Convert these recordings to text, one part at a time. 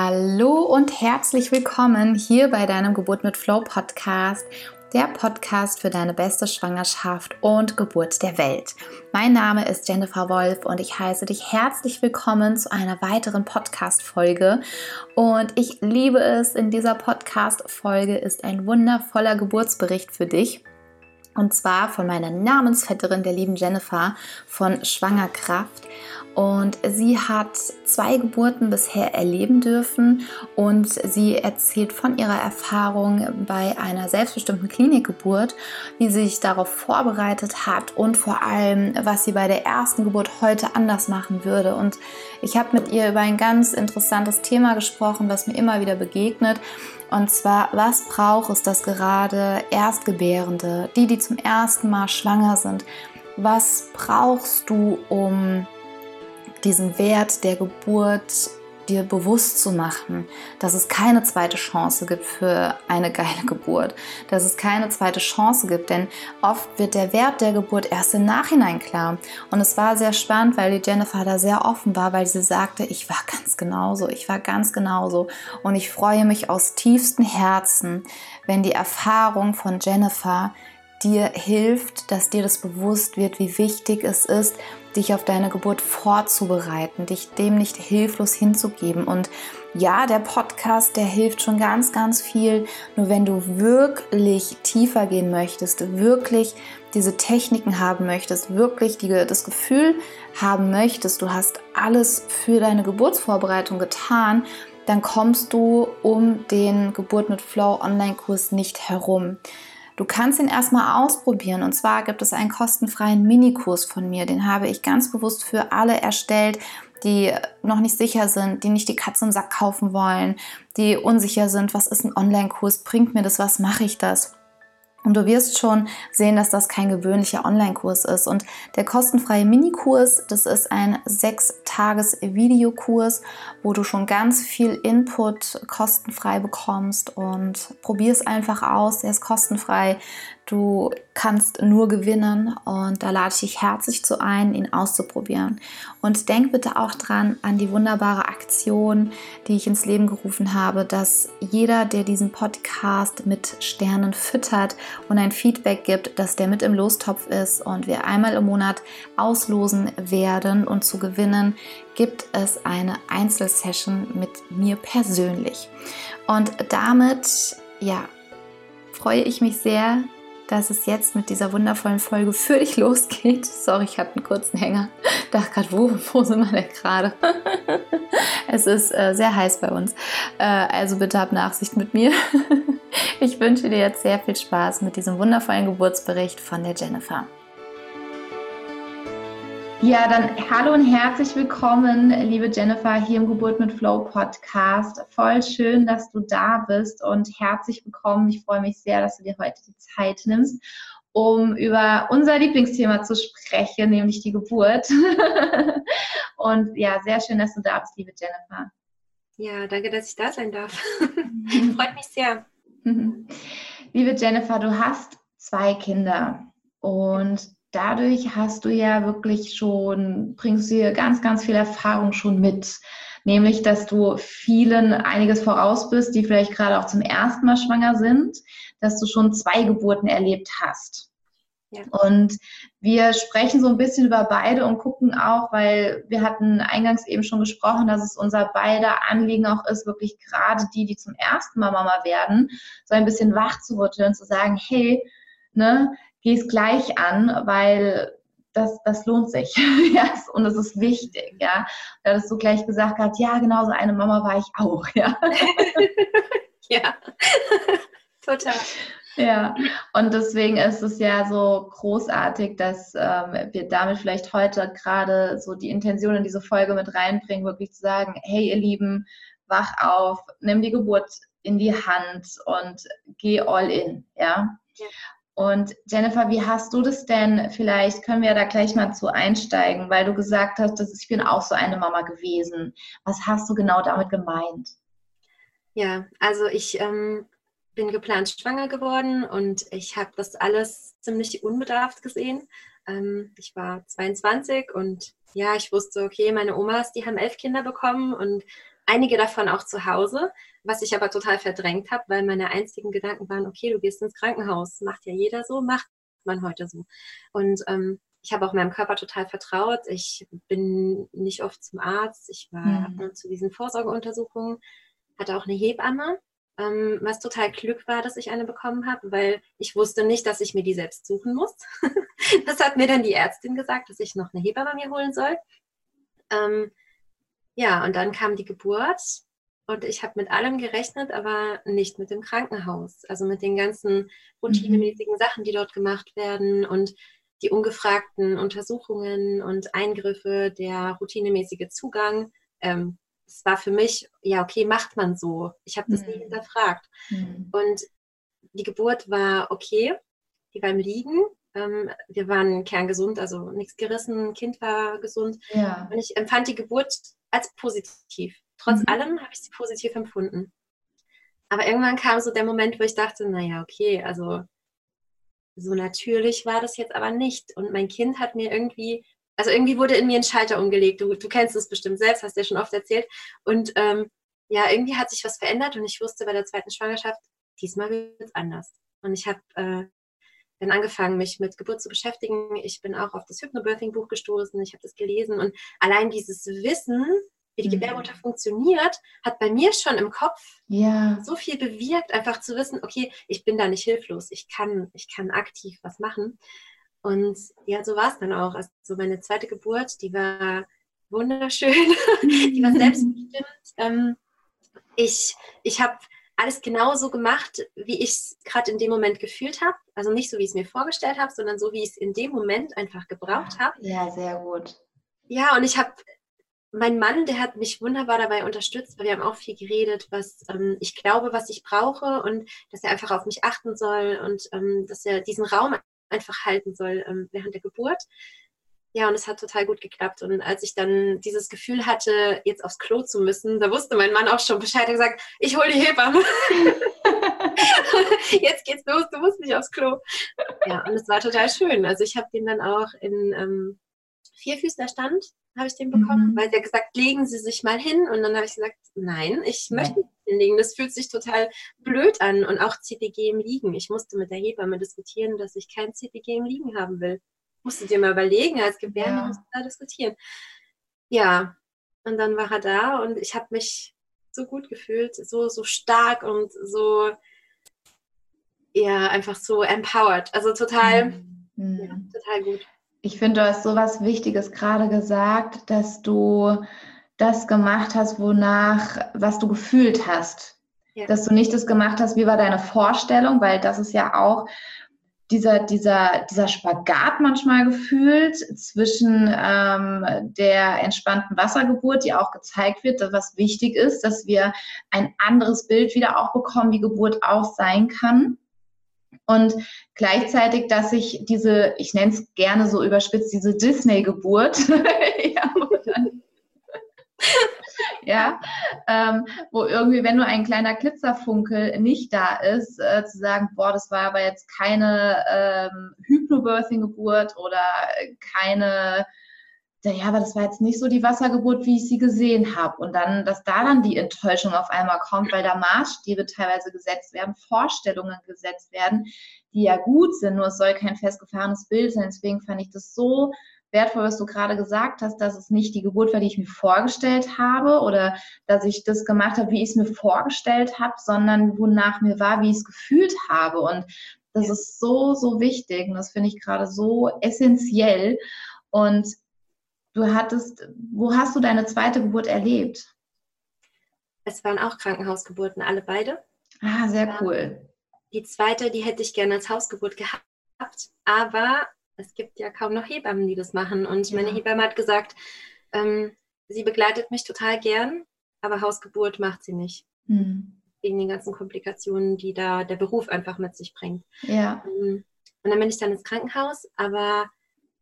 Hallo und herzlich willkommen hier bei deinem Geburt mit Flow Podcast, der Podcast für deine beste Schwangerschaft und Geburt der Welt. Mein Name ist Jennifer Wolf und ich heiße dich herzlich willkommen zu einer weiteren Podcast-Folge. Und ich liebe es, in dieser Podcast-Folge ist ein wundervoller Geburtsbericht für dich. Und zwar von meiner Namensvetterin, der lieben Jennifer von Schwangerkraft. Und sie hat zwei Geburten bisher erleben dürfen und sie erzählt von ihrer Erfahrung bei einer selbstbestimmten Klinikgeburt, wie sie sich darauf vorbereitet hat und vor allem, was sie bei der ersten Geburt heute anders machen würde. Und ich habe mit ihr über ein ganz interessantes Thema gesprochen, was mir immer wieder begegnet. Und zwar, was braucht es, dass gerade Erstgebärende, die, die zum ersten Mal schwanger sind, was brauchst du, um diesen Wert der Geburt dir bewusst zu machen, dass es keine zweite Chance gibt für eine geile Geburt, dass es keine zweite Chance gibt, denn oft wird der Wert der Geburt erst im Nachhinein klar. Und es war sehr spannend, weil die Jennifer da sehr offen war, weil sie sagte, ich war ganz genauso, ich war ganz genauso. Und ich freue mich aus tiefstem Herzen, wenn die Erfahrung von Jennifer dir hilft, dass dir das bewusst wird, wie wichtig es ist, dich auf deine Geburt vorzubereiten, dich dem nicht hilflos hinzugeben. Und ja, der Podcast, der hilft schon ganz, ganz viel. Nur wenn du wirklich tiefer gehen möchtest, wirklich diese Techniken haben möchtest, wirklich die, das Gefühl haben möchtest, du hast alles für deine Geburtsvorbereitung getan, dann kommst du um den Geburt mit Flow Online-Kurs nicht herum. Du kannst ihn erstmal ausprobieren. Und zwar gibt es einen kostenfreien Minikurs von mir, den habe ich ganz bewusst für alle erstellt, die noch nicht sicher sind, die nicht die Katze im Sack kaufen wollen, die unsicher sind, was ist ein Online-Kurs, bringt mir das was, mache ich das? Und du wirst schon sehen, dass das kein gewöhnlicher Online-Kurs ist. Und der kostenfreie Minikurs, das ist ein sechs Tages Videokurs, wo du schon ganz viel Input kostenfrei bekommst und probier es einfach aus. Der ist kostenfrei. Du kannst nur gewinnen und da lade ich dich herzlich zu ein, ihn auszuprobieren. Und denk bitte auch dran an die wunderbare Aktion, die ich ins Leben gerufen habe, dass jeder, der diesen Podcast mit Sternen füttert und ein Feedback gibt, dass der mit im Lostopf ist und wir einmal im Monat auslosen werden und zu gewinnen gibt es eine Einzelsession mit mir persönlich. Und damit, ja, freue ich mich sehr, dass es jetzt mit dieser wundervollen Folge für dich losgeht. Sorry, ich hatte einen kurzen Hänger. Dachte gerade, wo, wo sind wir denn gerade? es ist äh, sehr heiß bei uns. Äh, also bitte hab Nachsicht mit mir. ich wünsche dir jetzt sehr viel Spaß mit diesem wundervollen Geburtsbericht von der Jennifer. Ja, dann hallo und herzlich willkommen, liebe Jennifer, hier im Geburt mit Flow Podcast. Voll schön, dass du da bist und herzlich willkommen. Ich freue mich sehr, dass du dir heute die Zeit nimmst, um über unser Lieblingsthema zu sprechen, nämlich die Geburt. und ja, sehr schön, dass du da bist, liebe Jennifer. Ja, danke, dass ich da sein darf. Freut mich sehr. liebe Jennifer, du hast zwei Kinder und dadurch hast du ja wirklich schon, bringst du hier ganz, ganz viel Erfahrung schon mit. Nämlich, dass du vielen einiges voraus bist, die vielleicht gerade auch zum ersten Mal schwanger sind, dass du schon zwei Geburten erlebt hast. Ja. Und wir sprechen so ein bisschen über beide und gucken auch, weil wir hatten eingangs eben schon gesprochen, dass es unser beider Anliegen auch ist, wirklich gerade die, die zum ersten Mal Mama werden, so ein bisschen wach zu rütteln und zu sagen, hey, ne, geh es gleich an, weil das, das lohnt sich. ja, und es ist wichtig, ja. Da hast du gleich gesagt hast, ja, genau so eine Mama war ich auch, ja. ja, total. Ja, und deswegen ist es ja so großartig, dass ähm, wir damit vielleicht heute gerade so die Intention in diese Folge mit reinbringen, wirklich zu sagen, hey ihr Lieben, wach auf, nimm die Geburt in die Hand und geh all in, ja. ja. Und Jennifer, wie hast du das denn? Vielleicht können wir da gleich mal zu einsteigen, weil du gesagt hast, dass ich bin auch so eine Mama gewesen. Was hast du genau damit gemeint? Ja, also ich ähm, bin geplant schwanger geworden und ich habe das alles ziemlich unbedarft gesehen. Ähm, ich war 22 und ja, ich wusste, okay, meine Omas, die haben elf Kinder bekommen und einige davon auch zu Hause, was ich aber total verdrängt habe, weil meine einzigen Gedanken waren, okay, du gehst ins Krankenhaus, macht ja jeder so, macht man heute so. Und ähm, ich habe auch meinem Körper total vertraut. Ich bin nicht oft zum Arzt. Ich war mhm. zu diesen Vorsorgeuntersuchungen, hatte auch eine Hebamme, ähm, was total Glück war, dass ich eine bekommen habe, weil ich wusste nicht, dass ich mir die selbst suchen muss. das hat mir dann die Ärztin gesagt, dass ich noch eine Hebamme mir holen soll. Ähm, ja, und dann kam die Geburt und ich habe mit allem gerechnet, aber nicht mit dem Krankenhaus. Also mit den ganzen routinemäßigen mhm. Sachen, die dort gemacht werden und die ungefragten Untersuchungen und Eingriffe, der routinemäßige Zugang. Ähm, es war für mich, ja, okay, macht man so. Ich habe das mhm. nie hinterfragt. Mhm. Und die Geburt war okay, die war im Liegen. Ähm, wir waren kerngesund, also nichts gerissen, Kind war gesund. Ja. Und ich empfand die Geburt als positiv. Trotz mhm. allem habe ich sie positiv empfunden. Aber irgendwann kam so der Moment, wo ich dachte, naja, okay, also so natürlich war das jetzt aber nicht. Und mein Kind hat mir irgendwie, also irgendwie wurde in mir ein Schalter umgelegt. Du, du kennst es bestimmt selbst, hast ja schon oft erzählt. Und ähm, ja, irgendwie hat sich was verändert und ich wusste bei der zweiten Schwangerschaft, diesmal wird es anders. Und ich habe äh, dann angefangen, mich mit Geburt zu beschäftigen. Ich bin auch auf das Hypnobirthing-Buch gestoßen, ich habe das gelesen und allein dieses Wissen, wie die mhm. Gebärmutter funktioniert, hat bei mir schon im Kopf ja. so viel bewirkt, einfach zu wissen, okay, ich bin da nicht hilflos, ich kann, ich kann aktiv was machen. Und ja, so war es dann auch. Also meine zweite Geburt, die war wunderschön, die war selbstbestimmt. Ähm, ich ich habe alles genauso gemacht, wie ich es gerade in dem Moment gefühlt habe. Also nicht so, wie ich es mir vorgestellt habe, sondern so, wie ich es in dem Moment einfach gebraucht habe. Ja, sehr gut. Ja, und ich habe mein Mann, der hat mich wunderbar dabei unterstützt, weil wir haben auch viel geredet, was ähm, ich glaube, was ich brauche und dass er einfach auf mich achten soll und ähm, dass er diesen Raum einfach halten soll ähm, während der Geburt. Ja, und es hat total gut geklappt. Und als ich dann dieses Gefühl hatte, jetzt aufs Klo zu müssen, da wusste mein Mann auch schon Bescheid. Er gesagt, ich hole die Hebamme. jetzt geht's los, du musst nicht aufs Klo. Ja, und es war total schön. Also ich habe den dann auch in ähm, Vierfüßlerstand habe ich den bekommen, mhm. weil der gesagt, legen Sie sich mal hin. Und dann habe ich gesagt, nein, ich möchte nicht hinlegen. Das fühlt sich total blöd an. Und auch CTG im Liegen. Ich musste mit der Hebamme diskutieren, dass ich kein CTG im Liegen haben will. Musst du dir mal überlegen, als Gebärde ja. musst du da diskutieren. Ja, und dann war er da und ich habe mich so gut gefühlt, so, so stark und so, ja, einfach so empowered. Also total, mhm. ja, total gut. Ich finde, du hast so was Wichtiges gerade gesagt, dass du das gemacht hast, wonach, was du gefühlt hast. Ja. Dass du nicht das gemacht hast, wie war deine Vorstellung, weil das ist ja auch dieser, dieser, dieser Spagat manchmal gefühlt zwischen ähm, der entspannten Wassergeburt, die auch gezeigt wird, was wichtig ist, dass wir ein anderes Bild wieder auch bekommen, wie Geburt auch sein kann. Und gleichzeitig, dass ich diese, ich nenne es gerne so überspitzt, diese Disney-Geburt, ja, ja, ähm, wo irgendwie, wenn nur ein kleiner Glitzerfunkel nicht da ist, äh, zu sagen, boah, das war aber jetzt keine ähm, Hypnobirthing-Geburt oder keine ja, aber das war jetzt nicht so die Wassergeburt, wie ich sie gesehen habe. Und dann, dass da dann die Enttäuschung auf einmal kommt, weil da Maßstäbe teilweise gesetzt werden, Vorstellungen gesetzt werden, die ja gut sind, nur es soll kein festgefahrenes Bild sein. Deswegen fand ich das so wertvoll, was du gerade gesagt hast, dass es nicht die Geburt war, die ich mir vorgestellt habe oder dass ich das gemacht habe, wie ich es mir vorgestellt habe, sondern wonach mir war, wie ich es gefühlt habe. Und das ist so, so wichtig und das finde ich gerade so essentiell. Und Du hattest, wo hast du deine zweite Geburt erlebt? Es waren auch Krankenhausgeburten, alle beide. Ah, sehr cool. Die zweite, die hätte ich gerne als Hausgeburt gehabt, aber es gibt ja kaum noch Hebammen, die das machen. Und ja. meine Hebamme hat gesagt, ähm, sie begleitet mich total gern, aber Hausgeburt macht sie nicht. Hm. Wegen den ganzen Komplikationen, die da der Beruf einfach mit sich bringt. Ja. Ähm, und dann bin ich dann ins Krankenhaus, aber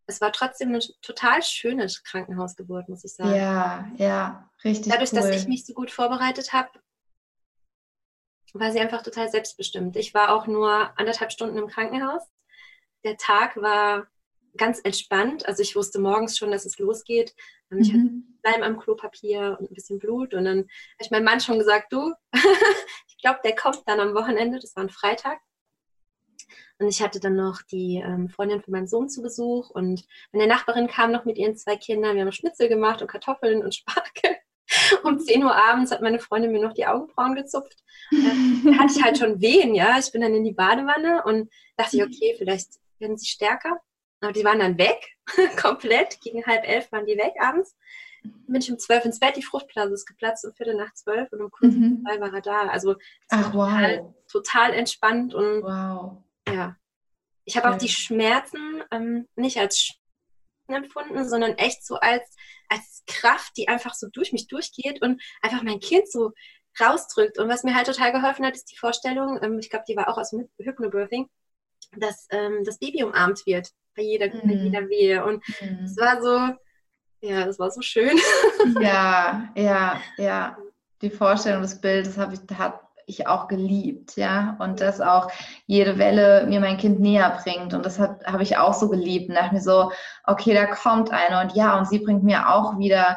es war trotzdem eine total schöne Krankenhausgeburt, muss ich sagen. Ja, ja, richtig. Dadurch, cool. dass ich mich so gut vorbereitet habe, war sie einfach total selbstbestimmt. Ich war auch nur anderthalb Stunden im Krankenhaus. Der Tag war ganz entspannt. Also ich wusste morgens schon, dass es losgeht. Ich mhm. hatte Leim am Klopapier und ein bisschen Blut. Und dann habe ich meinem Mann schon gesagt, du, ich glaube, der kommt dann am Wochenende. Das war ein Freitag. Und ich hatte dann noch die ähm, Freundin von meinem Sohn zu Besuch und meine Nachbarin kam noch mit ihren zwei Kindern. Wir haben Schnitzel gemacht und Kartoffeln und Spargel. Um 10 Uhr abends hat meine Freundin mir noch die Augenbrauen gezupft. Ähm, da hatte ich halt schon Wehen, ja. Ich bin dann in die Badewanne und dachte ich, okay, vielleicht werden sie stärker. Aber die waren dann weg, komplett. Gegen halb elf waren die weg abends. Dann bin ich um zwölf ins Bett, die Fruchtblase ist geplatzt um Viertel nach zwölf und um kurz mhm. zwei war er da. Also Ach, total, wow. total entspannt und wow. Ja. Ich habe auch die Schmerzen ähm, nicht als Schmerzen empfunden, sondern echt so als, als Kraft, die einfach so durch mich durchgeht und einfach mein Kind so rausdrückt. Und was mir halt total geholfen hat, ist die Vorstellung, ähm, ich glaube, die war auch aus dem Hypnobirthing, dass ähm, das Baby umarmt wird bei jeder, mhm. bei jeder Wehe. Und es mhm. war so, ja, das war so schön. Ja, ja, ja. Die Vorstellung des Bildes habe ich, hat ich auch geliebt, ja. Und dass auch jede Welle mir mein Kind näher bringt. Und das habe hab ich auch so geliebt. Und dachte mir so, okay, da kommt eine. Und ja, und sie bringt mir auch wieder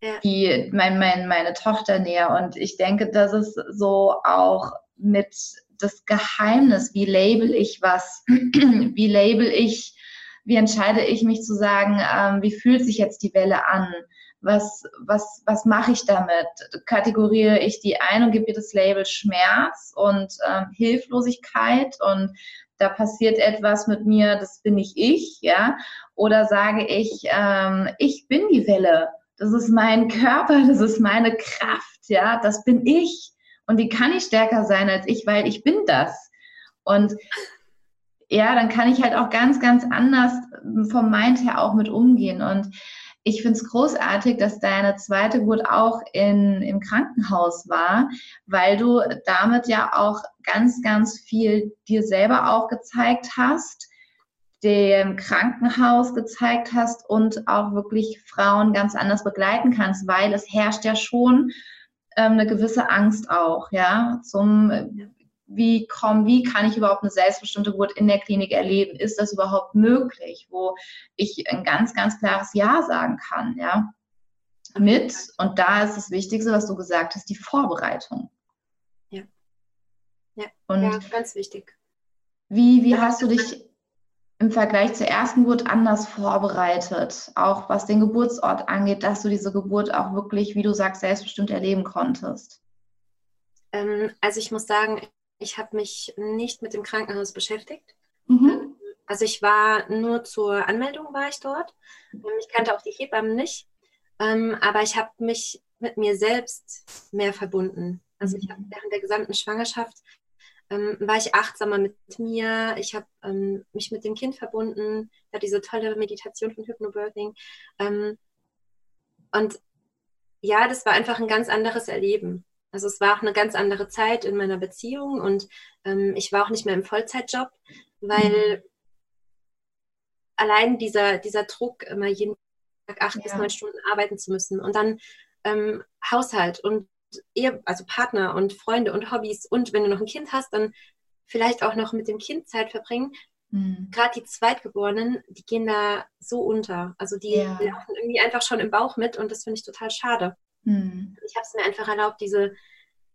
ja. die, mein, mein, meine Tochter näher. Und ich denke, das ist so auch mit das Geheimnis, wie label ich was, wie label ich, wie entscheide ich mich zu sagen, ähm, wie fühlt sich jetzt die Welle an? Was, was, was mache ich damit? Kategoriere ich die ein und gebe ihr das Label Schmerz und ähm, Hilflosigkeit und da passiert etwas mit mir, das bin nicht ich, ja? Oder sage ich, ähm, ich bin die Welle, das ist mein Körper, das ist meine Kraft, ja, das bin ich und die kann ich stärker sein als ich, weil ich bin das. Und ja, dann kann ich halt auch ganz, ganz anders vom Mind her auch mit umgehen. Und ich finde es großartig, dass deine zweite Geburt auch in, im Krankenhaus war, weil du damit ja auch ganz, ganz viel dir selber auch gezeigt hast, dem Krankenhaus gezeigt hast und auch wirklich Frauen ganz anders begleiten kannst, weil es herrscht ja schon ähm, eine gewisse Angst auch, ja, zum wie komm, wie kann ich überhaupt eine selbstbestimmte Geburt in der Klinik erleben? Ist das überhaupt möglich? Wo ich ein ganz, ganz klares Ja sagen kann, ja. Mit, und da ist das Wichtigste, was du gesagt hast, die Vorbereitung. Ja. Ja, und ja ganz wichtig. Wie, wie hast du dich im Vergleich zur ersten Geburt anders vorbereitet, auch was den Geburtsort angeht, dass du diese Geburt auch wirklich, wie du sagst, selbstbestimmt erleben konntest? Ähm, also ich muss sagen, ich habe mich nicht mit dem Krankenhaus beschäftigt. Mhm. Also ich war nur zur Anmeldung war ich dort. Ich kannte auch die Hebammen nicht, ähm, aber ich habe mich mit mir selbst mehr verbunden. Also ich habe mhm. während der gesamten Schwangerschaft ähm, war ich achtsamer mit mir. Ich habe ähm, mich mit dem Kind verbunden. Da diese tolle Meditation von Hypnobirthing. Ähm, und ja, das war einfach ein ganz anderes Erleben. Also es war auch eine ganz andere Zeit in meiner Beziehung und ähm, ich war auch nicht mehr im Vollzeitjob, weil mhm. allein dieser, dieser Druck, immer jeden Tag acht ja. bis neun Stunden arbeiten zu müssen und dann ähm, Haushalt und Ehe, also Partner und Freunde und Hobbys und wenn du noch ein Kind hast, dann vielleicht auch noch mit dem Kind Zeit verbringen. Mhm. Gerade die Zweitgeborenen, die gehen da so unter. Also die ja. laufen irgendwie einfach schon im Bauch mit und das finde ich total schade. Mhm. Ich habe es mir einfach erlaubt, diese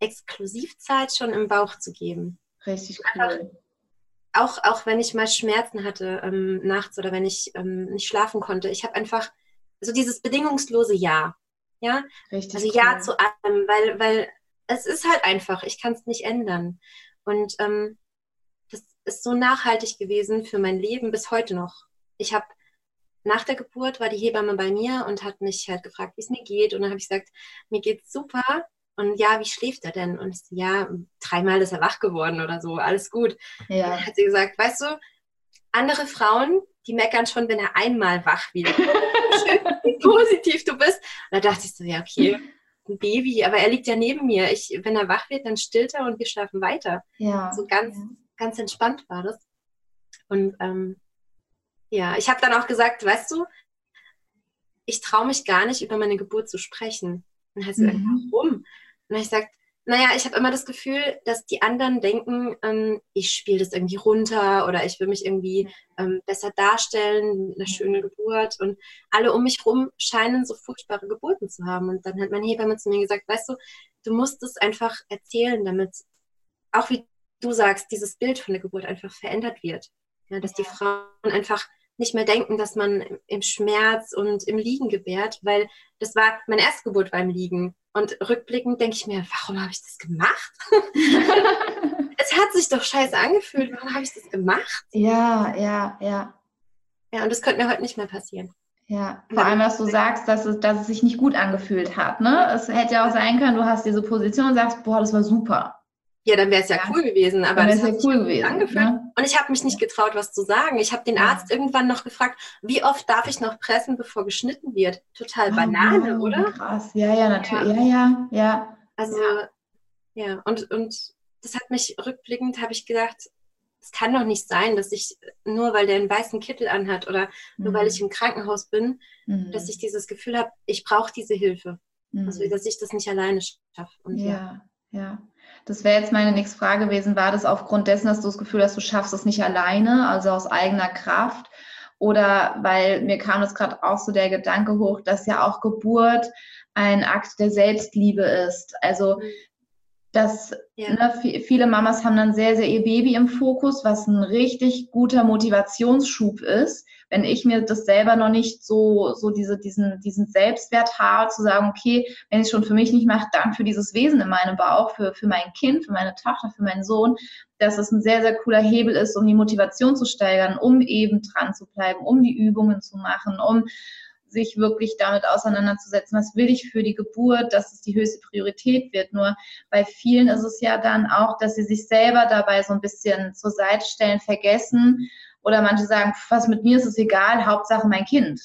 Exklusivzeit schon im Bauch zu geben. Richtig cool. Einfach, auch, auch wenn ich mal Schmerzen hatte ähm, nachts oder wenn ich ähm, nicht schlafen konnte. Ich habe einfach so dieses bedingungslose Ja. Ja, Richtig also Ja zu allem, weil, weil es ist halt einfach, ich kann es nicht ändern. Und ähm, das ist so nachhaltig gewesen für mein Leben bis heute noch. Ich habe nach der Geburt war die Hebamme bei mir und hat mich halt gefragt, wie es mir geht. Und dann habe ich gesagt, mir geht's super. Und ja, wie schläft er denn? Und so, ja, dreimal ist er wach geworden oder so, alles gut. Ja. Dann hat sie gesagt, weißt du, andere Frauen, die meckern schon, wenn er einmal wach wird. wie positiv du bist. Und da dachte ich so, ja, okay, ein Baby, aber er liegt ja neben mir. Ich, wenn er wach wird, dann stillt er und wir schlafen weiter. Ja. So ganz, ja. ganz entspannt war das. Und ähm, ja, ich habe dann auch gesagt, weißt du, ich traue mich gar nicht, über meine Geburt zu sprechen. Und dann hat sie mhm. warum? Und dann habe ich gesagt, naja, ich habe immer das Gefühl, dass die anderen denken, ähm, ich spiele das irgendwie runter oder ich will mich irgendwie ähm, besser darstellen mit einer schönen Geburt. Und alle um mich herum scheinen so furchtbare Geburten zu haben. Und dann hat mein Hebamme zu mir gesagt, weißt du, du musst es einfach erzählen, damit, auch wie du sagst, dieses Bild von der Geburt einfach verändert wird. Ja, dass ja. die Frauen einfach nicht mehr denken, dass man im Schmerz und im Liegen gebärt, weil das war, meine erste Geburt war im Liegen. Und rückblickend denke ich mir, warum habe ich das gemacht? es hat sich doch scheiße angefühlt. Warum habe ich das gemacht? Ja, ja, ja. Ja, und das könnte mir heute nicht mehr passieren. Ja, vor allem, was du sagst, dass es, dass es sich nicht gut angefühlt hat. Ne? Es hätte ja auch sein können, du hast diese Position und sagst, boah, das war super. Ja, dann wäre es ja, ja, cool gewesen, aber das hat ja cool gewesen, angefühlt. Ne? Und ich habe mich nicht getraut, was zu sagen. Ich habe den Arzt ja. irgendwann noch gefragt, wie oft darf ich noch pressen, bevor geschnitten wird? Total oh, Banane, oh, oder? Krass, ja, ja, natürlich, ja, ja, ja. Also, ja, und, und das hat mich rückblickend, habe ich gedacht, es kann doch nicht sein, dass ich, nur weil der einen weißen Kittel anhat oder mhm. nur weil ich mhm. im Krankenhaus bin, mhm. dass ich dieses Gefühl habe, ich brauche diese Hilfe. Also, mhm. Also, dass ich das nicht alleine schaffe. ja, ja. Das wäre jetzt meine nächste Frage gewesen. War das aufgrund dessen, dass du das Gefühl hast, du schaffst es nicht alleine, also aus eigener Kraft? Oder weil mir kam das gerade auch so der Gedanke hoch, dass ja auch Geburt ein Akt der Selbstliebe ist. Also dass ja. ne, viele Mamas haben dann sehr, sehr ihr Baby im Fokus, was ein richtig guter Motivationsschub ist. Wenn ich mir das selber noch nicht so, so diese, diesen, diesen Selbstwert habe, zu sagen, okay, wenn ich es schon für mich nicht mache, dann für dieses Wesen in meinem Bauch, für, für mein Kind, für meine Tochter, für meinen Sohn, dass es ein sehr, sehr cooler Hebel ist, um die Motivation zu steigern, um eben dran zu bleiben, um die Übungen zu machen, um sich wirklich damit auseinanderzusetzen, was will ich für die Geburt, dass es die höchste Priorität wird. Nur bei vielen ist es ja dann auch, dass sie sich selber dabei so ein bisschen zur Seite stellen, vergessen. Oder manche sagen, was mit mir ist es egal, Hauptsache mein Kind.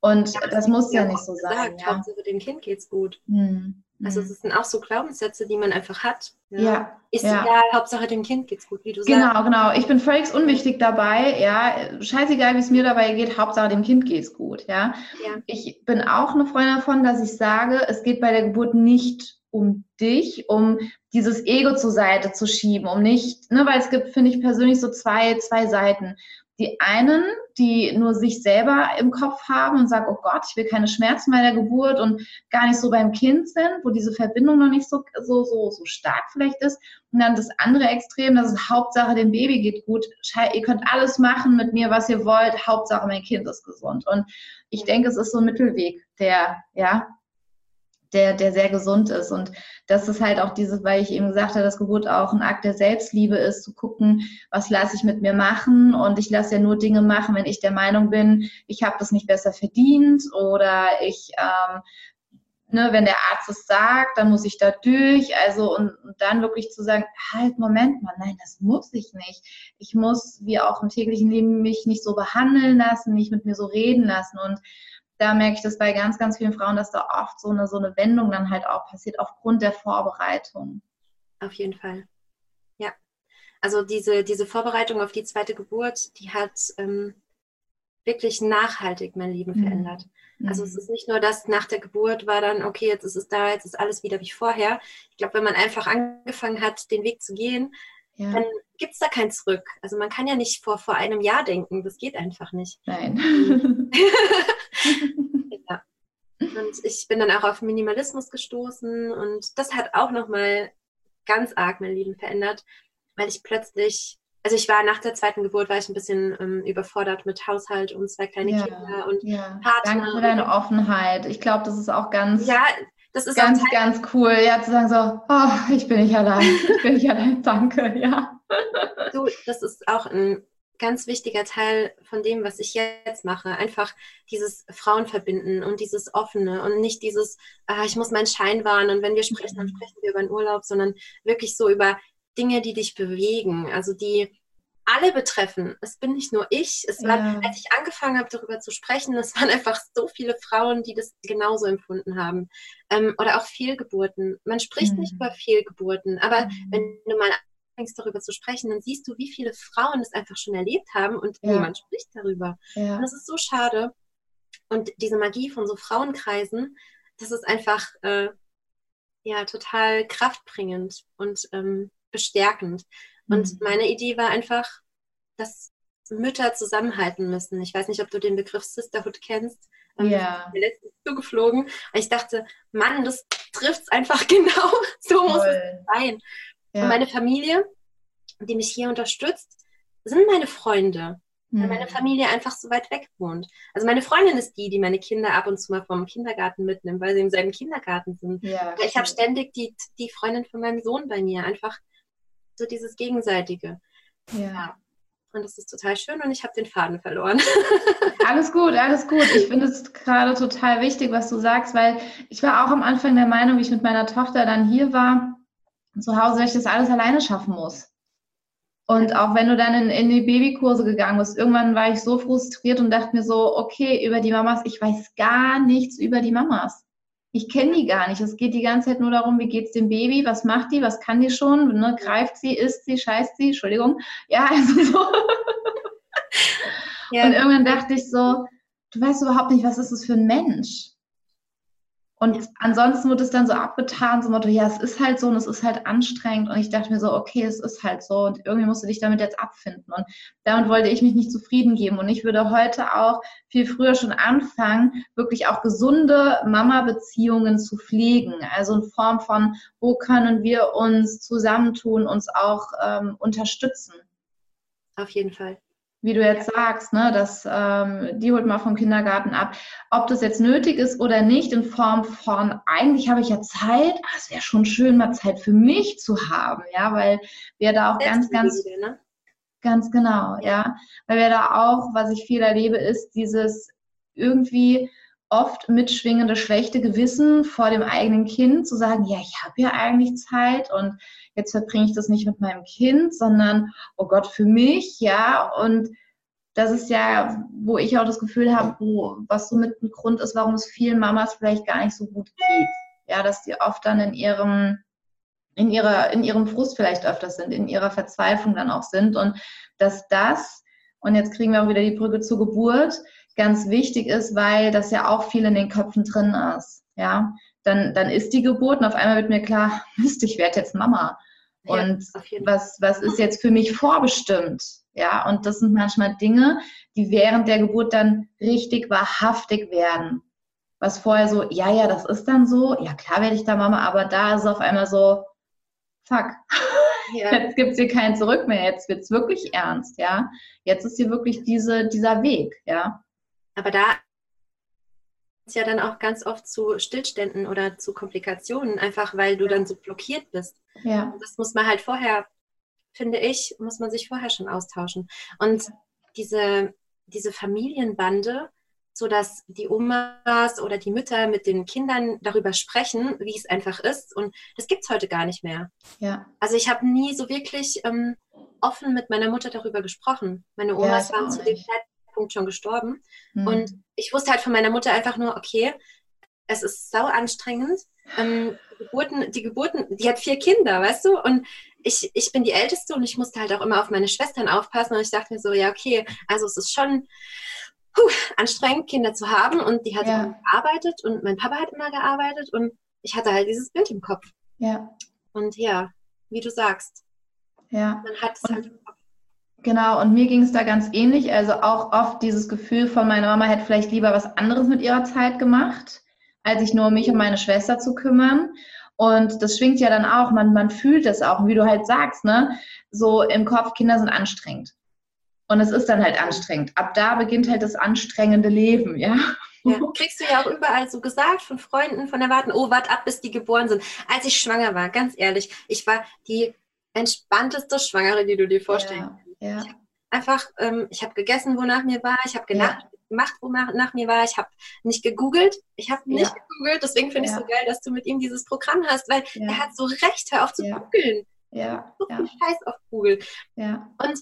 Und ja, das, das muss ja nicht so sein. Ja. Hauptsache dem Kind geht's gut. Hm. Also es sind auch so Glaubenssätze, die man einfach hat. Ja. ja ist ja. egal, Hauptsache dem Kind geht's gut, wie du genau, sagst. Genau, genau. Ich bin völlig unwichtig dabei. Ja, scheißegal, wie es mir dabei geht. Hauptsache dem Kind geht's gut. Ja? ja. Ich bin auch eine Freundin davon, dass ich sage, es geht bei der Geburt nicht um dich, um dieses Ego zur Seite zu schieben, um nicht, ne, weil es gibt, finde ich persönlich so zwei, zwei Seiten die einen, die nur sich selber im Kopf haben und sagen, oh Gott, ich will keine Schmerzen bei der Geburt und gar nicht so beim Kind sind, wo diese Verbindung noch nicht so, so, so, so stark vielleicht ist. Und dann das andere Extrem, das ist Hauptsache, dem Baby geht gut. Ihr könnt alles machen mit mir, was ihr wollt. Hauptsache, mein Kind ist gesund. Und ich denke, es ist so ein Mittelweg, der, ja, der, der sehr gesund ist. Und das ist halt auch dieses, weil ich eben gesagt habe, dass Geburt auch ein Akt der Selbstliebe ist, zu gucken, was lasse ich mit mir machen. Und ich lasse ja nur Dinge machen, wenn ich der Meinung bin, ich habe das nicht besser verdient oder ich, ähm, ne, wenn der Arzt es sagt, dann muss ich da durch. Also und, und dann wirklich zu sagen, halt, Moment mal, nein, das muss ich nicht. Ich muss, wie auch im täglichen Leben, mich nicht so behandeln lassen, nicht mit mir so reden lassen. Und da merke ich das bei ganz, ganz vielen Frauen, dass da oft so eine, so eine Wendung dann halt auch passiert aufgrund der Vorbereitung. Auf jeden Fall. Ja. Also diese, diese Vorbereitung auf die zweite Geburt, die hat ähm, wirklich nachhaltig mein Leben mhm. verändert. Also es mhm. ist nicht nur das, nach der Geburt war dann, okay, jetzt ist es da, jetzt ist alles wieder wie vorher. Ich glaube, wenn man einfach angefangen hat, den Weg zu gehen, ja. dann gibt es da kein Zurück. Also man kann ja nicht vor, vor einem Jahr denken, das geht einfach nicht. Nein. Und ich bin dann auch auf Minimalismus gestoßen und das hat auch nochmal ganz arg mein Leben verändert, weil ich plötzlich, also ich war nach der zweiten Geburt, war ich ein bisschen ähm, überfordert mit Haushalt und zwei kleine ja, Kinder und ja. Partner. Danke für deine Offenheit. Ich glaube, das ist auch ganz, ja, das ist ganz, ganz cool, ja, zu sagen so, oh, ich bin nicht allein, ich bin nicht allein, danke, ja. Du, das ist auch ein ganz wichtiger Teil von dem, was ich jetzt mache. Einfach dieses Frauenverbinden und dieses Offene und nicht dieses, ah, ich muss meinen Schein wahren und wenn wir sprechen, dann mhm. sprechen wir über den Urlaub, sondern wirklich so über Dinge, die dich bewegen, also die alle betreffen. Es bin nicht nur ich. Es war, ja. als ich angefangen habe, darüber zu sprechen, es waren einfach so viele Frauen, die das genauso empfunden haben. Ähm, oder auch Fehlgeburten. Man spricht mhm. nicht über Fehlgeburten, aber mhm. wenn du mal anfängst, darüber zu sprechen, dann siehst du, wie viele Frauen es einfach schon erlebt haben und ja. niemand spricht darüber. Ja. Und das ist so schade. Und diese Magie von so Frauenkreisen, das ist einfach, äh, ja total kraftbringend und ähm, bestärkend. Und mhm. meine Idee war einfach, dass Mütter zusammenhalten müssen. Ich weiß nicht, ob du den Begriff Sisterhood kennst. Ähm, ja. Mir letztens zugeflogen. Und ich dachte, Mann, das trifft es einfach genau. so Toll. muss es sein. Ja. Und meine Familie, die mich hier unterstützt, sind meine Freunde. Weil meine mhm. Familie einfach so weit weg wohnt. Also meine Freundin ist die, die meine Kinder ab und zu mal vom Kindergarten mitnimmt, weil sie im selben Kindergarten sind. Ja, ich habe ständig die, die Freundin von meinem Sohn bei mir. Einfach so dieses Gegenseitige. Ja. ja. Und das ist total schön und ich habe den Faden verloren. alles gut, alles gut. Ich finde es gerade total wichtig, was du sagst, weil ich war auch am Anfang der Meinung, wie ich mit meiner Tochter dann hier war, zu Hause, dass ich das alles alleine schaffen muss. Und auch wenn du dann in, in die Babykurse gegangen bist, irgendwann war ich so frustriert und dachte mir so, okay, über die Mamas, ich weiß gar nichts über die Mamas. Ich kenne die gar nicht. Es geht die ganze Zeit nur darum, wie geht's dem Baby, was macht die, was kann die schon, ne? greift sie, isst sie, scheißt sie, Entschuldigung. Ja, also so. Ja. Und irgendwann dachte ich so, du weißt überhaupt nicht, was ist das für ein Mensch? Und ja. ansonsten wird es dann so abgetan, so Motto, ja, es ist halt so und es ist halt anstrengend. Und ich dachte mir so, okay, es ist halt so und irgendwie musst du dich damit jetzt abfinden. Und damit wollte ich mich nicht zufrieden geben. Und ich würde heute auch viel früher schon anfangen, wirklich auch gesunde Mama-Beziehungen zu pflegen. Also in Form von, wo können wir uns zusammentun, uns auch ähm, unterstützen. Auf jeden Fall wie du jetzt sagst, ne, dass ähm, die holt man vom Kindergarten ab. Ob das jetzt nötig ist oder nicht, in Form von, eigentlich habe ich ja Zeit, ah, es wäre schon schön, mal Zeit für mich zu haben, ja, weil wir da auch ganz, ganz, ne? ganz genau, ja, weil wir da auch, was ich viel erlebe, ist dieses irgendwie oft mitschwingende schlechte Gewissen vor dem eigenen Kind zu sagen, ja, ich habe ja eigentlich Zeit und jetzt verbringe ich das nicht mit meinem Kind, sondern, oh Gott, für mich, ja, und das ist ja, wo ich auch das Gefühl habe, wo, was so mit ein Grund ist, warum es vielen Mamas vielleicht gar nicht so gut geht. Ja, dass die oft dann in ihrem, in ihrer, in ihrem Frust vielleicht öfters sind, in ihrer Verzweiflung dann auch sind und dass das, und jetzt kriegen wir auch wieder die Brücke zur Geburt, ganz wichtig ist, weil das ja auch viel in den Köpfen drin ist. Ja, dann, dann ist die Geburt und auf einmal wird mir klar, Mist, ich werde jetzt Mama. Und ja, was, was ist jetzt für mich vorbestimmt? Ja, und das sind manchmal Dinge, die während der Geburt dann richtig wahrhaftig werden. Was vorher so, ja, ja, das ist dann so, ja, klar werde ich da Mama, aber da ist es auf einmal so, fuck, ja. jetzt gibt es hier kein Zurück mehr, jetzt wird es wirklich ernst, ja. Jetzt ist hier wirklich diese, dieser Weg, ja. Aber da ist ja dann auch ganz oft zu Stillständen oder zu Komplikationen, einfach weil du dann so blockiert bist. Ja. Und das muss man halt vorher, finde ich, muss man sich vorher schon austauschen. Und diese, diese Familienbande, so dass die Omas oder die Mütter mit den Kindern darüber sprechen, wie es einfach ist. Und das gibt es heute gar nicht mehr. Ja. Also ich habe nie so wirklich ähm, offen mit meiner Mutter darüber gesprochen. Meine Omas ja, waren zu dem Zeitpunkt Zeitpunkt schon gestorben. Mhm. Und ich wusste halt von meiner Mutter einfach nur, okay, es ist sau anstrengend. Ähm, die, Geburten, die Geburten, die hat vier Kinder, weißt du? Und ich, ich bin die Älteste und ich musste halt auch immer auf meine Schwestern aufpassen. Und ich dachte mir so, ja, okay, also es ist schon puh, anstrengend, Kinder zu haben. Und die hat ja. gearbeitet und mein Papa hat immer gearbeitet und ich hatte halt dieses Bild im Kopf. Ja. Und ja, wie du sagst. Ja. Man hat es halt. Genau, und mir ging es da ganz ähnlich. Also auch oft dieses Gefühl von meiner Mama hätte vielleicht lieber was anderes mit ihrer Zeit gemacht, als sich nur um mich und meine Schwester zu kümmern. Und das schwingt ja dann auch, man, man fühlt es auch, wie du halt sagst, ne? So im Kopf, Kinder sind anstrengend. Und es ist dann halt anstrengend. Ab da beginnt halt das anstrengende Leben, ja. Ja, kriegst du ja auch überall so gesagt von Freunden, von Erwarten, oh, wart ab, bis die geboren sind. Als ich schwanger war, ganz ehrlich, ich war die entspannteste Schwangere, die du dir vorstellen kannst. Ja. Ich einfach, ähm, ich habe gegessen, wonach mir war, ich habe ja. gemacht, wonach mir war, ich habe nicht gegoogelt, ich habe nicht ja. gegoogelt, deswegen finde ich es so geil, dass du mit ihm dieses Programm hast, weil er hat so recht, hör auf zu googeln. Ja. So viel Scheiß auf Google. Ja. Und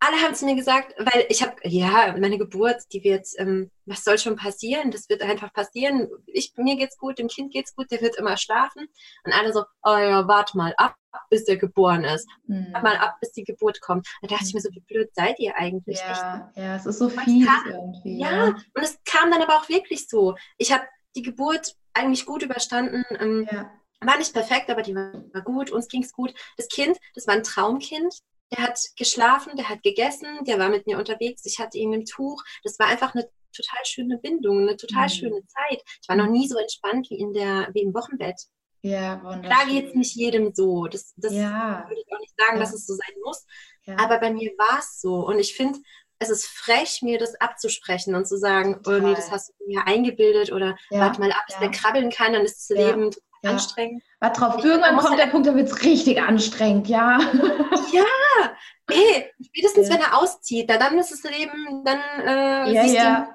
alle haben es mir gesagt, weil ich habe, ja, meine Geburt, die wird, ähm, was soll schon passieren? Das wird einfach passieren. Ich, mir geht's gut, dem Kind geht's gut, der wird immer schlafen. Und alle so, oh ja, warte mal ab, bis der geboren ist. Mhm. Warte mal ab, bis die Geburt kommt. Da dachte ich mir so, wie blöd seid ihr eigentlich? Ja, Echt? ja, es ist so fies irgendwie. Ja, ja, und es kam dann aber auch wirklich so. Ich habe die Geburt eigentlich gut überstanden. Ähm, ja. war nicht perfekt, aber die war gut, uns ging es gut. Das Kind, das war ein Traumkind. Der hat geschlafen, der hat gegessen, der war mit mir unterwegs, ich hatte ihn im Tuch. Das war einfach eine total schöne Bindung, eine total mhm. schöne Zeit. Ich war noch nie so entspannt wie in der, wie im Wochenbett. Ja, wunderschön. Klar geht es nicht jedem so. Das, das ja. würde ich auch nicht sagen, ja. dass es so sein muss. Ja. Aber bei mir war es so. Und ich finde, es ist frech, mir das abzusprechen und zu sagen, oh nee, das hast du mir eingebildet oder warte mal ab, bis der krabbeln kann, dann ist das Leben anstrengend. Warte drauf, irgendwann kommt der Punkt, da wird es richtig anstrengend, ja. Ja, ey, spätestens ja. wenn er auszieht, dann ist das Leben, dann äh, ja, ja.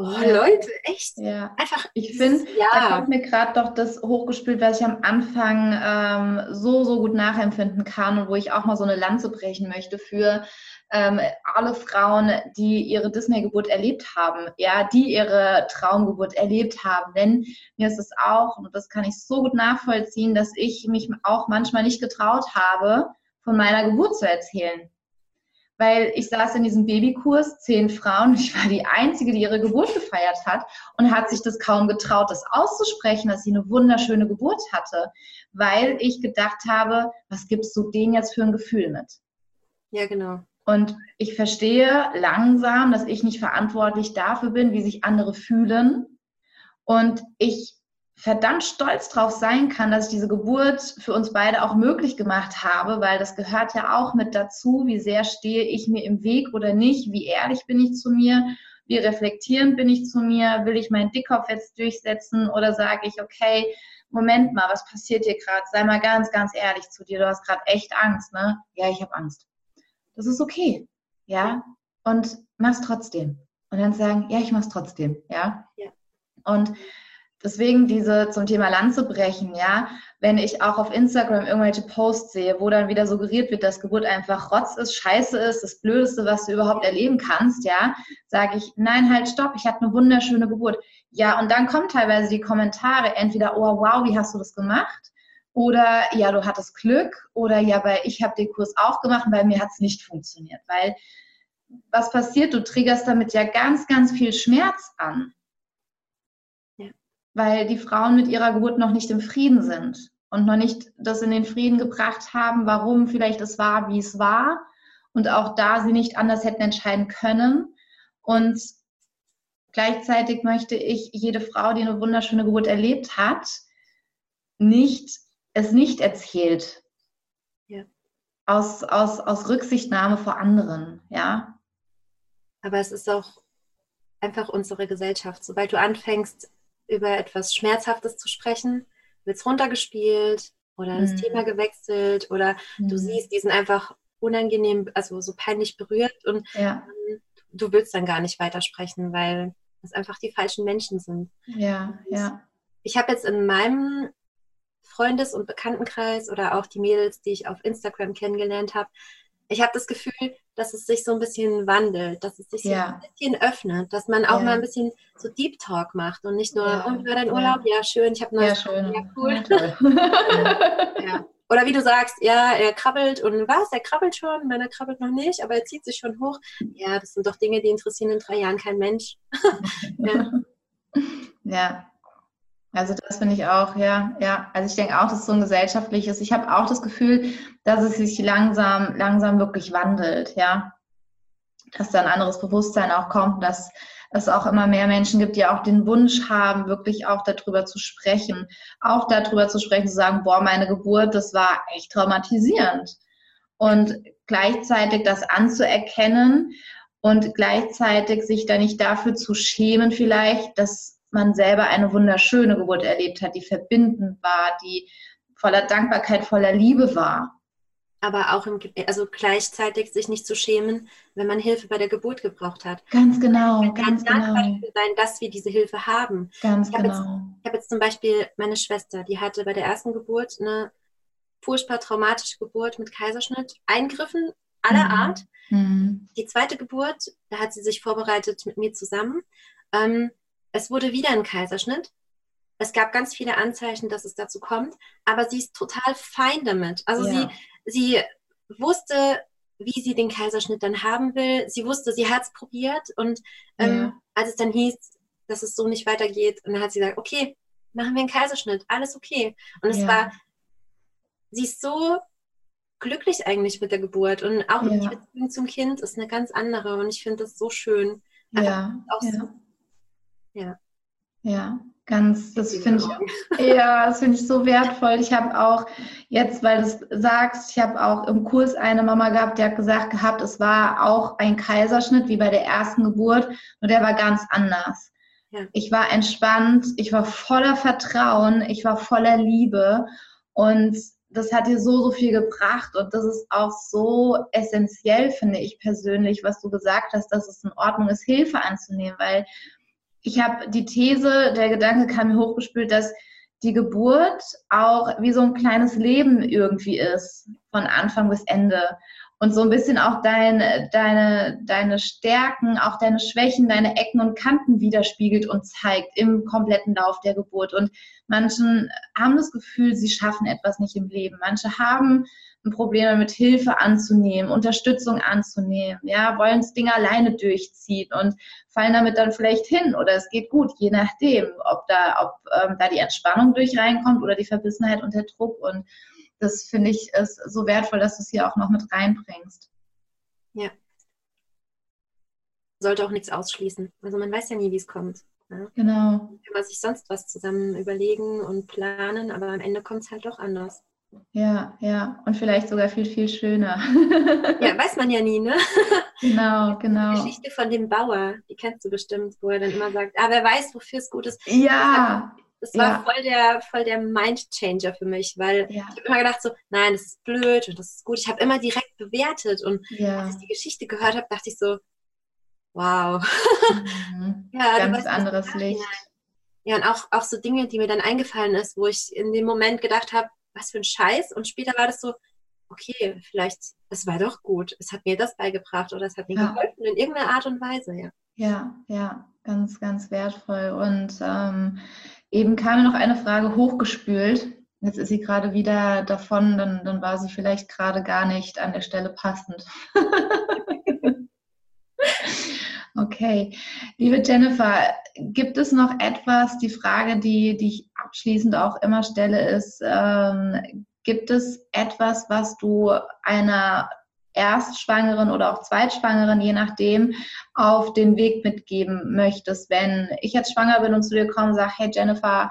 Oh, Leute, echt? Ja. Einfach. Ich finde, ja. da kommt mir gerade doch das hochgespielt, was ich am Anfang ähm, so, so gut nachempfinden kann und wo ich auch mal so eine Lanze brechen möchte für ähm, alle Frauen, die ihre Disney-Geburt erlebt haben, ja, die ihre Traumgeburt erlebt haben. Denn mir ist es auch, und das kann ich so gut nachvollziehen, dass ich mich auch manchmal nicht getraut habe, von meiner Geburt zu erzählen weil ich saß in diesem Babykurs, zehn Frauen, ich war die Einzige, die ihre Geburt gefeiert hat und hat sich das kaum getraut, das auszusprechen, dass sie eine wunderschöne Geburt hatte, weil ich gedacht habe, was gibst du denen jetzt für ein Gefühl mit? Ja, genau. Und ich verstehe langsam, dass ich nicht verantwortlich dafür bin, wie sich andere fühlen. Und ich verdammt stolz drauf sein kann, dass ich diese Geburt für uns beide auch möglich gemacht habe, weil das gehört ja auch mit dazu, wie sehr stehe ich mir im Weg oder nicht, wie ehrlich bin ich zu mir, wie reflektierend bin ich zu mir, will ich meinen Dickkopf jetzt durchsetzen oder sage ich, okay, Moment mal, was passiert hier gerade? Sei mal ganz, ganz ehrlich zu dir, du hast gerade echt Angst, ne? Ja, ich habe Angst. Das ist okay, ja? Und mach's trotzdem. Und dann sagen, ja, ich mach's trotzdem, ja? ja. Und Deswegen diese zum Thema Lanze brechen, ja, wenn ich auch auf Instagram irgendwelche Posts sehe, wo dann wieder suggeriert wird, dass Geburt einfach Rotz ist, Scheiße ist, das Blödeste, was du überhaupt erleben kannst, ja, sage ich, nein, halt, stopp, ich hatte eine wunderschöne Geburt. Ja, und dann kommen teilweise die Kommentare, entweder, oh wow, wie hast du das gemacht? Oder ja, du hattest Glück, oder ja, weil ich habe den Kurs auch gemacht, bei mir hat es nicht funktioniert. Weil was passiert? Du triggerst damit ja ganz, ganz viel Schmerz an weil die Frauen mit ihrer Geburt noch nicht im Frieden sind und noch nicht das in den Frieden gebracht haben, warum vielleicht es war, wie es war und auch da sie nicht anders hätten entscheiden können. Und gleichzeitig möchte ich jede Frau, die eine wunderschöne Geburt erlebt hat, nicht, es nicht erzählt. Ja. Aus, aus, aus Rücksichtnahme vor anderen, ja. Aber es ist auch einfach unsere Gesellschaft. Sobald du anfängst, über etwas Schmerzhaftes zu sprechen, wird es runtergespielt oder mhm. das Thema gewechselt oder mhm. du siehst, die sind einfach unangenehm, also so peinlich berührt und ja. du willst dann gar nicht weitersprechen, weil es einfach die falschen Menschen sind. Ja, ja. Ich habe jetzt in meinem Freundes- und Bekanntenkreis oder auch die Mädels, die ich auf Instagram kennengelernt habe, ich habe das Gefühl, dass es sich so ein bisschen wandelt, dass es sich ja. so ein bisschen öffnet, dass man auch ja. mal ein bisschen so Deep Talk macht und nicht nur, ja. und war dein Urlaub? Ja, schön, ich habe neues. Ja, schön. Ja, cool. ja. Oder wie du sagst, ja, er krabbelt und was, er krabbelt schon, meiner krabbelt noch nicht, aber er zieht sich schon hoch. Ja, das sind doch Dinge, die interessieren in drei Jahren kein Mensch. ja. ja. Also das finde ich auch, ja, ja. Also ich denke auch, dass so ein gesellschaftliches. Ich habe auch das Gefühl, dass es sich langsam, langsam wirklich wandelt, ja. Dass da ein anderes Bewusstsein auch kommt, dass es auch immer mehr Menschen gibt, die auch den Wunsch haben, wirklich auch darüber zu sprechen. Auch darüber zu sprechen, zu sagen, boah, meine Geburt, das war echt traumatisierend. Und gleichzeitig das anzuerkennen und gleichzeitig sich da nicht dafür zu schämen, vielleicht, dass man selber eine wunderschöne Geburt erlebt hat, die verbindend war, die voller Dankbarkeit, voller Liebe war. Aber auch im, also gleichzeitig sich nicht zu schämen, wenn man Hilfe bei der Geburt gebraucht hat. Ganz genau, man ganz genau. sein, dass wir diese Hilfe haben. Ganz ich genau. Jetzt, ich habe jetzt zum Beispiel meine Schwester, die hatte bei der ersten Geburt eine furchtbar traumatische Geburt mit Kaiserschnitt, Eingriffen aller mhm. Art. Mhm. Die zweite Geburt, da hat sie sich vorbereitet mit mir zusammen. Ähm, es wurde wieder ein Kaiserschnitt. Es gab ganz viele Anzeichen, dass es dazu kommt, aber sie ist total fein damit. Also ja. sie, sie wusste, wie sie den Kaiserschnitt dann haben will. Sie wusste, sie hat es probiert und ähm, ja. als es dann hieß, dass es so nicht weitergeht, und dann hat sie gesagt, okay, machen wir einen Kaiserschnitt, alles okay. Und es Ja. war, sie ist so glücklich eigentlich mit der Geburt und auch Ja. die Beziehung zum Kind ist eine ganz andere und ich finde das so schön. Ja, auch so- ja. Ja, ganz, das finde ich, ja, das finde ich so wertvoll. Ich habe auch jetzt, weil du es sagst, ich habe auch im Kurs eine Mama gehabt, die hat gesagt gehabt, es war auch ein Kaiserschnitt wie bei der ersten Geburt, nur der war ganz anders. Ja. Ich war entspannt, ich war voller Vertrauen, ich war voller Liebe und das hat dir so, so viel gebracht und das ist auch so essentiell, finde ich persönlich, was du gesagt hast, dass es in Ordnung ist, Hilfe anzunehmen, weil ich habe die These, der Gedanke kam mir hochgespült, dass die Geburt auch wie so ein kleines Leben irgendwie ist, von Anfang bis Ende. Und so ein bisschen auch dein, deine, deine Stärken, auch deine Schwächen, deine Ecken und Kanten widerspiegelt und zeigt im kompletten Lauf der Geburt. Und manchen haben das Gefühl, sie schaffen etwas nicht im Leben. Manche haben ein Problem damit, Hilfe anzunehmen, Unterstützung anzunehmen, ja, wollen das Ding alleine durchziehen und fallen damit dann vielleicht hin oder es geht gut, je nachdem, ob da, ob ähm, da die Entspannung durch reinkommt oder die Verbissenheit und der Druck. Und das finde ich ist so wertvoll, dass du es hier auch noch mit reinbringst. Sollte auch nichts ausschließen. Also man weiß ja nie, wie es kommt. Ne? Genau. Kann man sich sonst was zusammen überlegen und planen, aber am Ende kommt es halt doch anders. Ja, ja. Und vielleicht sogar viel, viel schöner. Ja, weiß man ja nie, ne? genau, Die genau. Geschichte von dem Bauer, die kennst du bestimmt, wo er dann immer sagt, ah, wer weiß, wofür es gut ist. Ja, Das war Ja. voll der, voll der Mind-Changer für mich, weil ja, ich habe immer gedacht so, nein, das ist blöd und das ist gut. Ich habe immer direkt bewertet und ja. als ich die Geschichte gehört habe, dachte ich so, wow. Mhm. Ja, Ganz anderes Licht. Ja, und auch, auch so Dinge, die mir dann eingefallen ist, wo ich in dem Moment gedacht habe, was für ein Scheiß. Und später war das so, okay, vielleicht, es war doch gut. Es hat mir das beigebracht oder es hat mir geholfen in irgendeiner Art und Weise, ja. Ja, ja, ganz, ganz wertvoll. Und ähm, eben kam mir noch eine Frage hochgespült. Jetzt ist sie gerade wieder davon, dann, dann war sie vielleicht gerade gar nicht an der Stelle passend. Okay, liebe Jennifer, gibt es noch etwas, die Frage, die, die ich abschließend auch immer stelle, ist, ähm, gibt es etwas, was du einer Erstschwangeren oder auch Zweitschwangeren, je nachdem, auf den Weg mitgeben möchtest, wenn ich jetzt schwanger bin und zu dir komme und sage, hey Jennifer,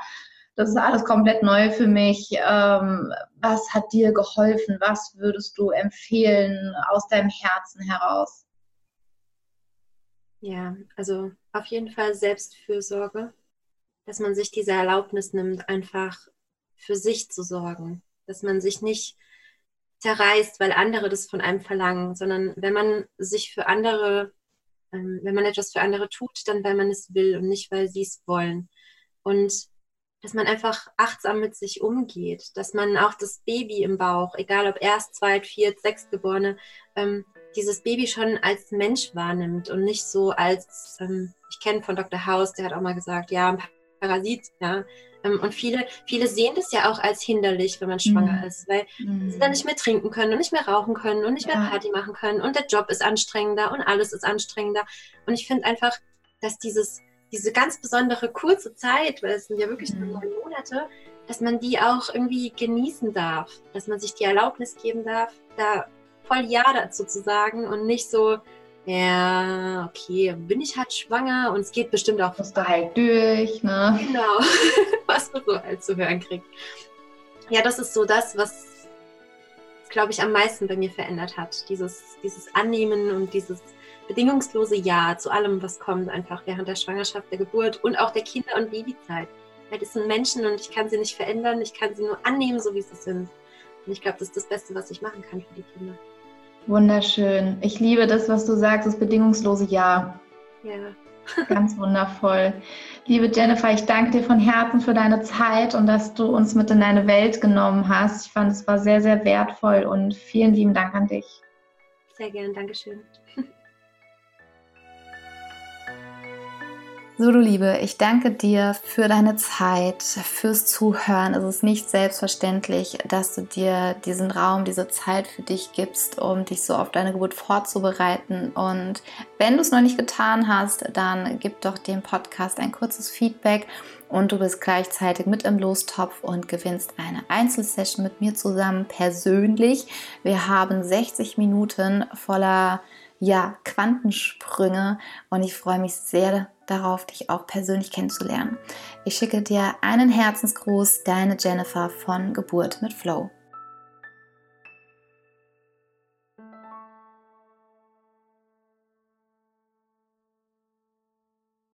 das ist alles komplett neu für mich. Ähm, was hat dir geholfen? Was würdest du empfehlen aus deinem Herzen heraus? Ja, also auf jeden Fall Selbstfürsorge, dass man sich diese Erlaubnis nimmt, einfach für sich zu sorgen, dass man sich nicht zerreißt, weil andere das von einem verlangen, sondern wenn man sich für andere, ähm, wenn man etwas für andere tut, dann weil man es will und nicht, weil sie es wollen. Und dass man einfach achtsam mit sich umgeht, dass man auch das Baby im Bauch, egal ob erst, zweit, viert, sechstgeborene, ähm, dieses Baby schon als Mensch wahrnimmt und nicht so als, ähm, ich kenne von Dr. House, der hat auch mal gesagt, ja, ein Parasit, ja. Ähm, und viele, viele sehen das ja auch als hinderlich, wenn man schwanger Mhm. ist, weil Mhm. sie dann nicht mehr trinken können und nicht mehr rauchen können und nicht mehr Ja. Party machen können und der Job ist anstrengender und alles ist anstrengender. Und ich finde einfach, dass dieses, diese ganz besondere kurze Zeit, weil es sind ja wirklich nur Mhm. neun Monate, dass man die auch irgendwie genießen darf, dass man sich die Erlaubnis geben darf, da voll Ja dazu zu sagen und nicht so, ja, okay, bin ich halt schwanger und es geht bestimmt auch musst du halt durch, ne? Genau, was man so halt zu hören kriegt. Ja, das ist so das, was, glaube ich, am meisten bei mir verändert hat. Dieses, dieses Annehmen und dieses bedingungslose Ja zu allem, was kommt, einfach während der Schwangerschaft, der Geburt und auch der Kinder- und Babyzeit. Weil das sind Menschen und ich kann sie nicht verändern, ich kann sie nur annehmen, so wie sie sind. Und ich glaube, das ist das Beste, was ich machen kann für die Kinder. Wunderschön. Ich liebe das, was du sagst, das bedingungslose Ja. Ja, Ganz wundervoll. Liebe Jennifer, ich danke dir von Herzen für deine Zeit und dass du uns mit in deine Welt genommen hast. Ich fand, es war sehr, sehr wertvoll und vielen lieben Dank an dich. sehr gern, Dankeschön. So, du Liebe, ich danke dir für deine Zeit, fürs Zuhören. Es ist nicht selbstverständlich, dass du dir diesen Raum, diese Zeit für dich gibst, um dich so auf deine Geburt vorzubereiten. Und wenn du es noch nicht getan hast, dann gib doch dem Podcast ein kurzes Feedback und du bist gleichzeitig mit im Lostopf und gewinnst eine Einzelsession mit mir zusammen persönlich. Wir haben 60 Minuten voller ja, Quantensprünge und ich freue mich sehr darauf, dich auch persönlich kennenzulernen. Ich schicke dir einen Herzensgruß, deine Jennifer von Geburt mit Flow.